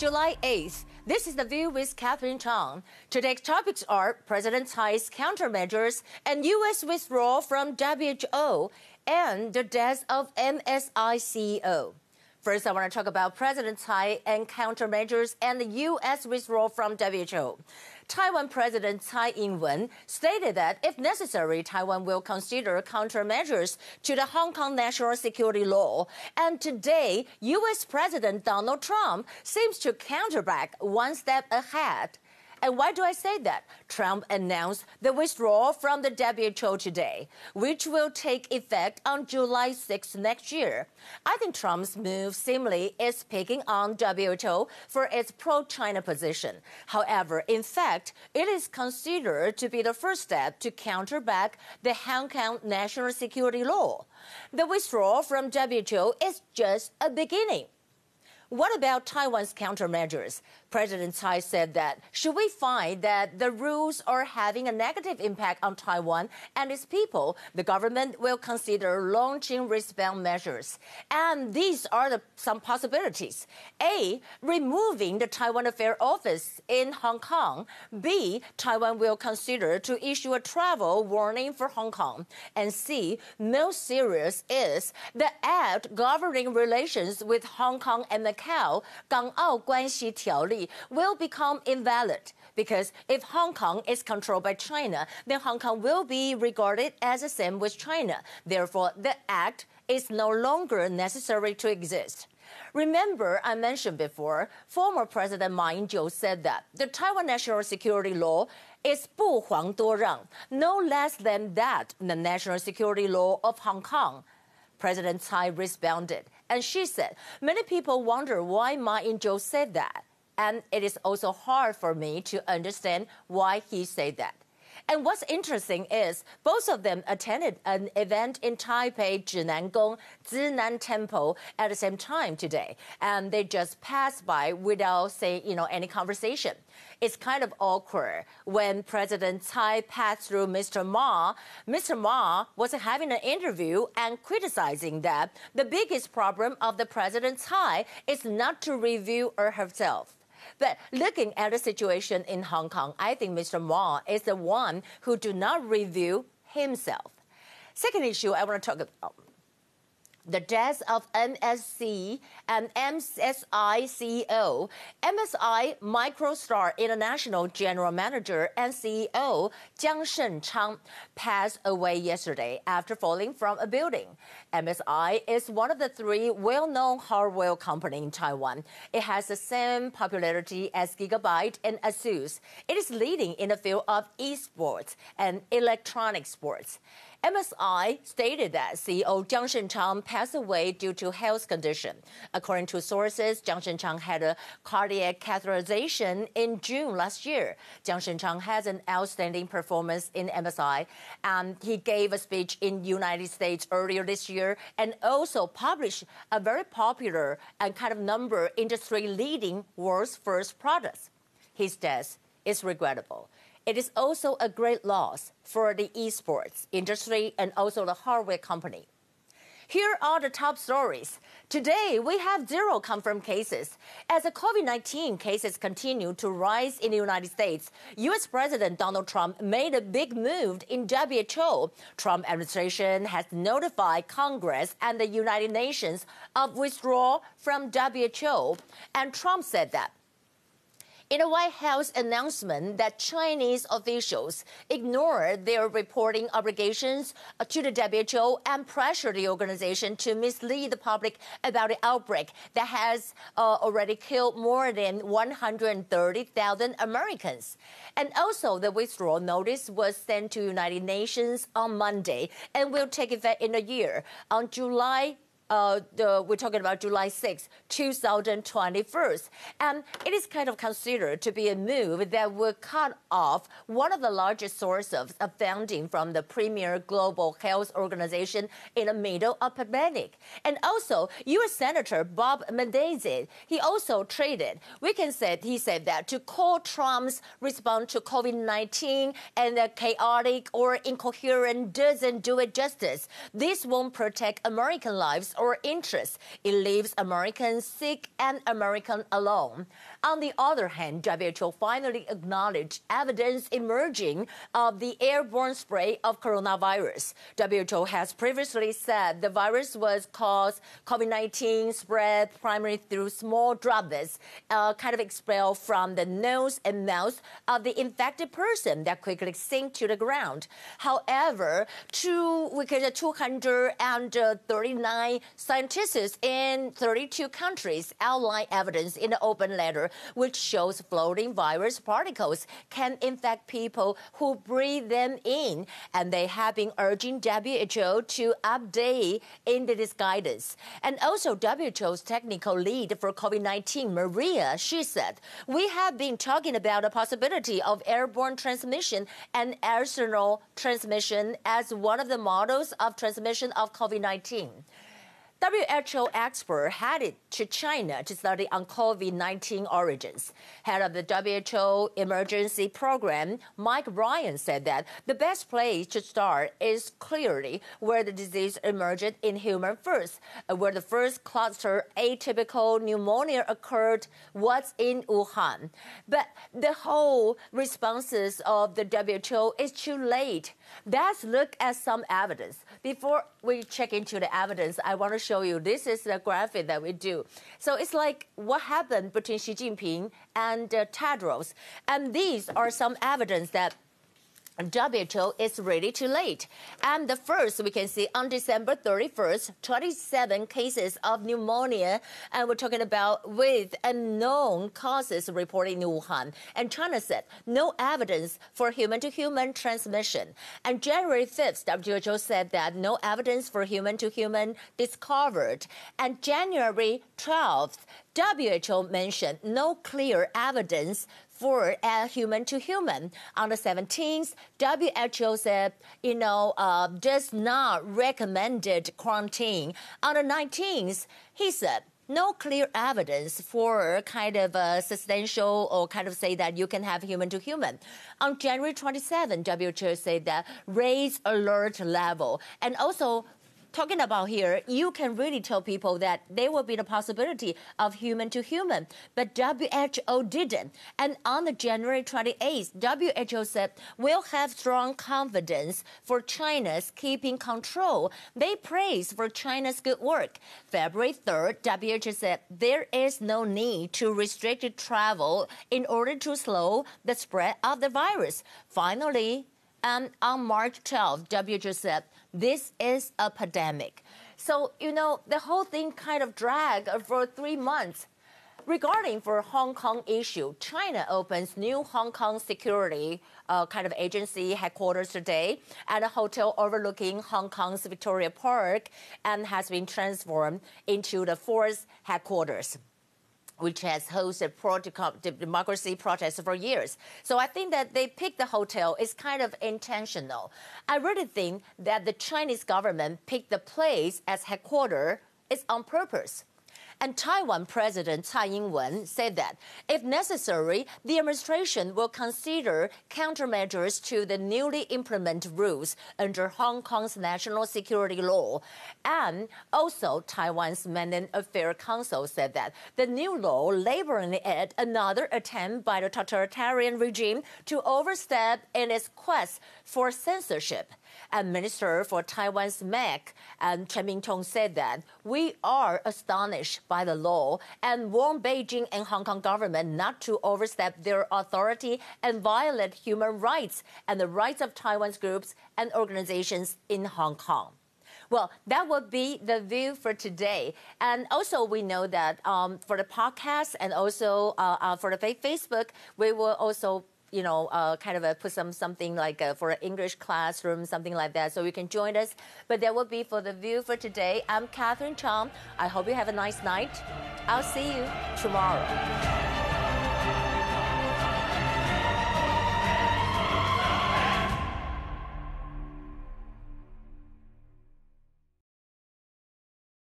July 8th. This is The View with Catherine Chang. Today's topics are President Tsai's countermeasures and U.S. withdrawal from WHO and the death of MSI CEO. First, I want to talk about President Tsai and countermeasures and the U.S. withdrawal from WHO. Taiwan President Tsai Ing-wen stated that if necessary, Taiwan will consider countermeasures to the Hong Kong national security law. And today, U.S. President Donald Trump seems to counterback one step ahead. And why do I say that? Trump announced the withdrawal from the WHO today, which will take effect on July 6 next year. I think Trump's move seemingly is picking on WHO for its pro China position. However, in fact, it is considered to be the first step to counterback the Hong Kong national security law. The withdrawal from WHO is just a beginning. What about Taiwan's countermeasures? President Tsai said that should we find that the rules are having a negative impact on Taiwan and its people, the government will consider launching wristband measures. And these are the, some possibilities. A, removing the Taiwan Affair Office in Hong Kong. B, Taiwan will consider to issue a travel warning for Hong Kong. And C, most serious is the act governing relations with Hong Kong and the Macau, 港澳关系条例 will become invalid because if Hong Kong is controlled by China, then Hong Kong will be regarded as the same with China. Therefore, the act is no longer necessary to exist. Remember, I mentioned before, former President Ma Ying-jeou said that the Taiwan national security law is 不遑多让, no less than that the national security law of Hong Kong. President Tsai responded, and she said, Many people wonder why Ma Ying-jeou said that. And it is also hard for me to understand why he said that. And what's interesting is both of them attended an event in Taipei, Zhinangong, Zhinan Temple at the same time today. And they just passed by without saying, you know, any conversation. It's kind of awkward when President Tsai passed through Mr. Ma. Mr. Ma was having an interview and criticizing that the biggest problem of the President Tsai is not to review her herself but looking at the situation in Hong Kong, I think Mr. Ma is the one who do not review himself. Second issue I want to talk about the death of MSC and MSI CEO. MSI Microstar International General Manager and CEO Jiang Shenchang passed away yesterday after falling from a building. MSI is one of the three well-known hardware companies in Taiwan. It has the same popularity as Gigabyte and Asus. It is leading in the field of esports and electronic sports. MSI stated that CEO Jiang Shenchang passed away due to health condition. According to sources, Jiang Shenchang had a cardiac catheterization in June last year. Jiang Shenchang has an outstanding performance in MSI, and he gave a speech in United States earlier this year and also published a very popular and kind of number industry-leading world's first products. His death is regrettable. It is also a great loss for the esports industry and also the hardware company. Here are the top stories. Today, we have zero confirmed cases. As the COVID 19 cases continue to rise in the United States, U.S. President Donald Trump made a big move in WHO. Trump administration has notified Congress and the United Nations of withdrawal from WHO. And Trump said that in a White House announcement that Chinese officials ignored their reporting obligations to the WHO and pressured the organization to mislead the public about the outbreak that has uh, already killed more than 130,000 Americans. And also, the withdrawal notice was sent to United Nations on Monday and will take effect in a year on July uh, the, we're talking about July 6, 2021. And it is kind of considered to be a move that would cut off one of the largest sources of funding from the premier global health organization in the middle of pandemic. And also, U.S. Senator Bob Menendez, he also traded. We can say, he said that to call Trump's response to COVID-19 and the chaotic or incoherent doesn't do it justice. This won't protect American lives or interest. It leaves Americans sick and American alone. On the other hand, WHO finally acknowledged evidence emerging of the airborne spray of coronavirus. WHO has previously said the virus was caused COVID-19 spread primarily through small droplets, uh, kind of expelled from the nose and mouth of the infected person that quickly sink to the ground. However, two, we could, get 239 scientists in 32 countries outline evidence in the open letter which shows floating virus particles can infect people who breathe them in. And they have been urging WHO to update in this guidance. And also WHO's technical lead for COVID-19, Maria, she said, we have been talking about the possibility of airborne transmission and aerosol transmission as one of the models of transmission of COVID-19. WHO expert headed to China to study on COVID-19 origins. Head of the WHO emergency program, Mike Ryan, said that the best place to start is clearly where the disease emerged in human first, uh, where the first cluster atypical pneumonia occurred was in Wuhan. But the whole responses of the WHO is too late. Let's look at some evidence. Before we check into the evidence, I want to show you this is the graphic that we do. So it's like what happened between Xi Jinping and uh, Tedros. And these are some evidence that WHO is really too late. And the first, we can see on December 31st, 27 cases of pneumonia, and we're talking about with unknown causes reported in Wuhan. And China said no evidence for human-to-human transmission. And January 5th, WHO said that no evidence for human-to-human discovered. And January 12th, WHO mentioned no clear evidence for uh, human to human. On the 17th, WHO said, you know, uh, does not recommended quarantine. On the 19th, he said, no clear evidence for kind of a substantial or kind of say that you can have human to human. On January 27, WHO said that raise alert level and also talking about here, you can really tell people that there will be the possibility of human to human, but WHO didn't. And on the January 28th, WHO said we'll have strong confidence for China's keeping control. They praised for China's good work. February 3rd, WHO said there is no need to restrict travel in order to slow the spread of the virus. Finally, and on March 12th, WHO said this is a pandemic. So, you know, the whole thing kind of dragged for three months. Regarding for Hong Kong issue, China opens new Hong Kong security uh, kind of agency headquarters today at a hotel overlooking Hong Kong's Victoria Park and has been transformed into the force headquarters which has hosted pro-democracy protests for years. So I think that they picked the hotel is kind of intentional. I really think that the Chinese government picked the place as headquarters is on purpose. And Taiwan President Tsai Ing-wen said that, if necessary, the administration will consider countermeasures to the newly implemented rules under Hong Kong's national security law. And also, Taiwan's Mainland Affairs Council said that the new law labeling it another attempt by the totalitarian regime to overstep in its quest for censorship. And Minister for Taiwan's MAC, and Chen Ming-tong said that we are astonished by the law and warn Beijing and Hong Kong government not to overstep their authority and violate human rights and the rights of Taiwan's groups and organizations in Hong Kong. Well, that would be the view for today. And also, we know that um, for the podcast and also uh, uh, for the Facebook, we will also you know, uh, kind of put some something like uh, for an English classroom, something like that, so you can join us. But that will be for the view for today. I'm Catherine Chong. I hope you have a nice night. I'll see you tomorrow.